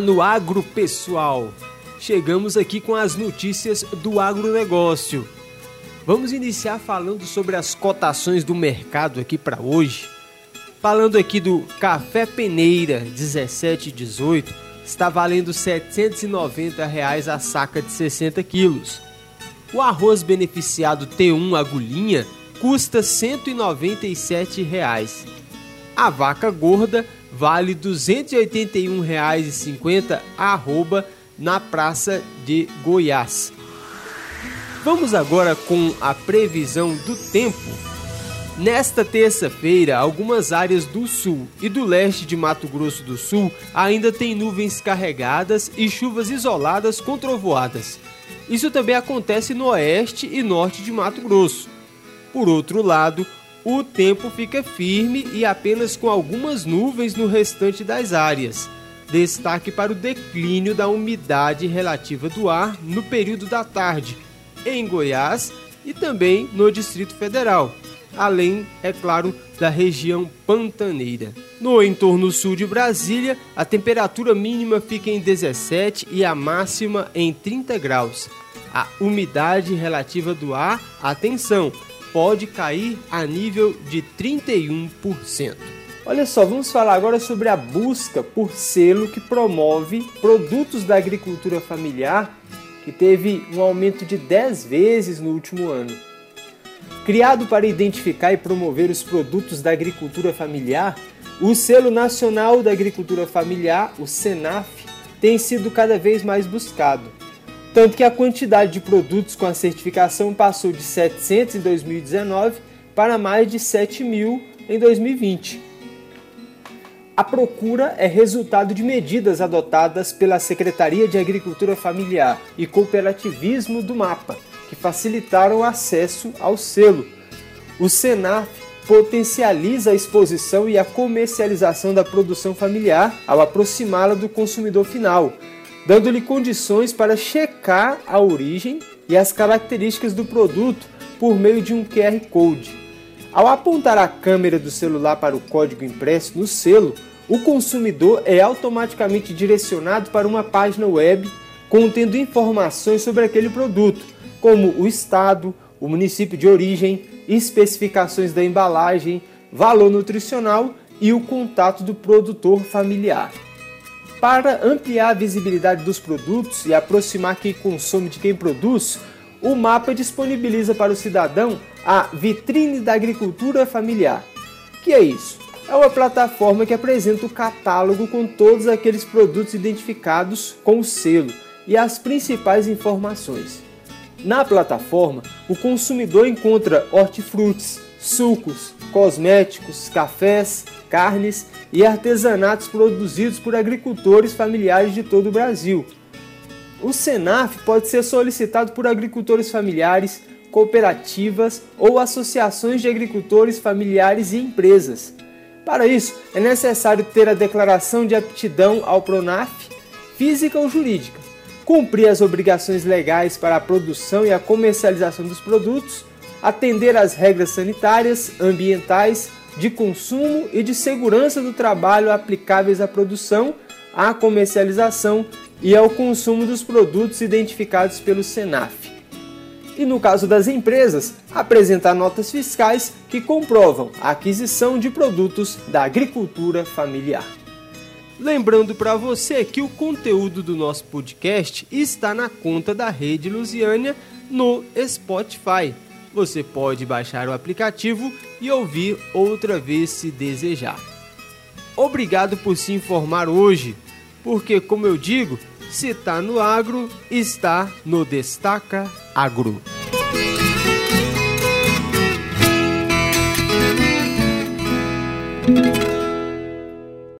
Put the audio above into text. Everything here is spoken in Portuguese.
No agro, pessoal. Chegamos aqui com as notícias do agronegócio. Vamos iniciar falando sobre as cotações do mercado aqui para hoje. Falando aqui do café peneira 1718, está valendo 790 reais a saca de 60 quilos. O arroz beneficiado T1 agulhinha custa 197 reais. A vaca gorda vale R$ 281,50 arroba na Praça de Goiás. Vamos agora com a previsão do tempo. Nesta terça-feira, algumas áreas do sul e do leste de Mato Grosso do Sul ainda têm nuvens carregadas e chuvas isoladas com trovoadas. Isso também acontece no oeste e norte de Mato Grosso. Por outro lado, o tempo fica firme e apenas com algumas nuvens no restante das áreas. Destaque para o declínio da umidade relativa do ar no período da tarde, em Goiás e também no Distrito Federal, além, é claro, da região pantaneira. No entorno sul de Brasília, a temperatura mínima fica em 17 e a máxima em 30 graus. A umidade relativa do ar, atenção, pode cair a nível de 31%. Olha só, vamos falar agora sobre a busca por selo que promove produtos da agricultura familiar que teve um aumento de 10 vezes no último ano. Criado para identificar e promover os produtos da agricultura familiar, o Selo Nacional da Agricultura Familiar, o SENAF, tem sido cada vez mais buscado. Tanto que a quantidade de produtos com a certificação passou de 700 em 2019 para mais de 7 mil em 2020. A procura é resultado de medidas adotadas pela Secretaria de Agricultura Familiar e Cooperativismo do MAPA, que facilitaram o acesso ao selo. O Senaf potencializa a exposição e a comercialização da produção familiar ao aproximá-la do consumidor final, dando-lhe condições para checar a origem e as características do produto por meio de um QR Code. Ao apontar a câmera do celular para o código impresso no selo, o consumidor é automaticamente direcionado para uma página web contendo informações sobre aquele produto, como o estado, o município de origem, especificações da embalagem, valor nutricional e o contato do produtor familiar. Para ampliar a visibilidade dos produtos e aproximar quem consome de quem produz, o mapa disponibiliza para o cidadão a Vitrine da Agricultura Familiar. Que é isso? É uma plataforma que apresenta o catálogo com todos aqueles produtos identificados com o selo e as principais informações. Na plataforma, o consumidor encontra hortifrutis, sucos, cosméticos, cafés, carnes e artesanatos produzidos por agricultores familiares de todo o Brasil. O Senaf pode ser solicitado por agricultores familiares, cooperativas ou associações de agricultores familiares e empresas. Para isso, é necessário ter a declaração de aptidão ao PRONAF, física ou jurídica, cumprir as obrigações legais para a produção e a comercialização dos produtos, atender às regras sanitárias, ambientais, de consumo e de segurança do trabalho aplicáveis à produção, à comercialização e ao consumo dos produtos identificados pelo SENAF. E no caso das empresas, apresentar notas fiscais que comprovam a aquisição de produtos da agricultura familiar. Lembrando para você que o conteúdo do nosso podcast está na conta da Rede Lusiânia no Spotify. Você pode baixar o aplicativo e ouvir outra vez se desejar. Obrigado por se informar hoje, porque, como eu digo, se está no agro, está no Destaca Agro.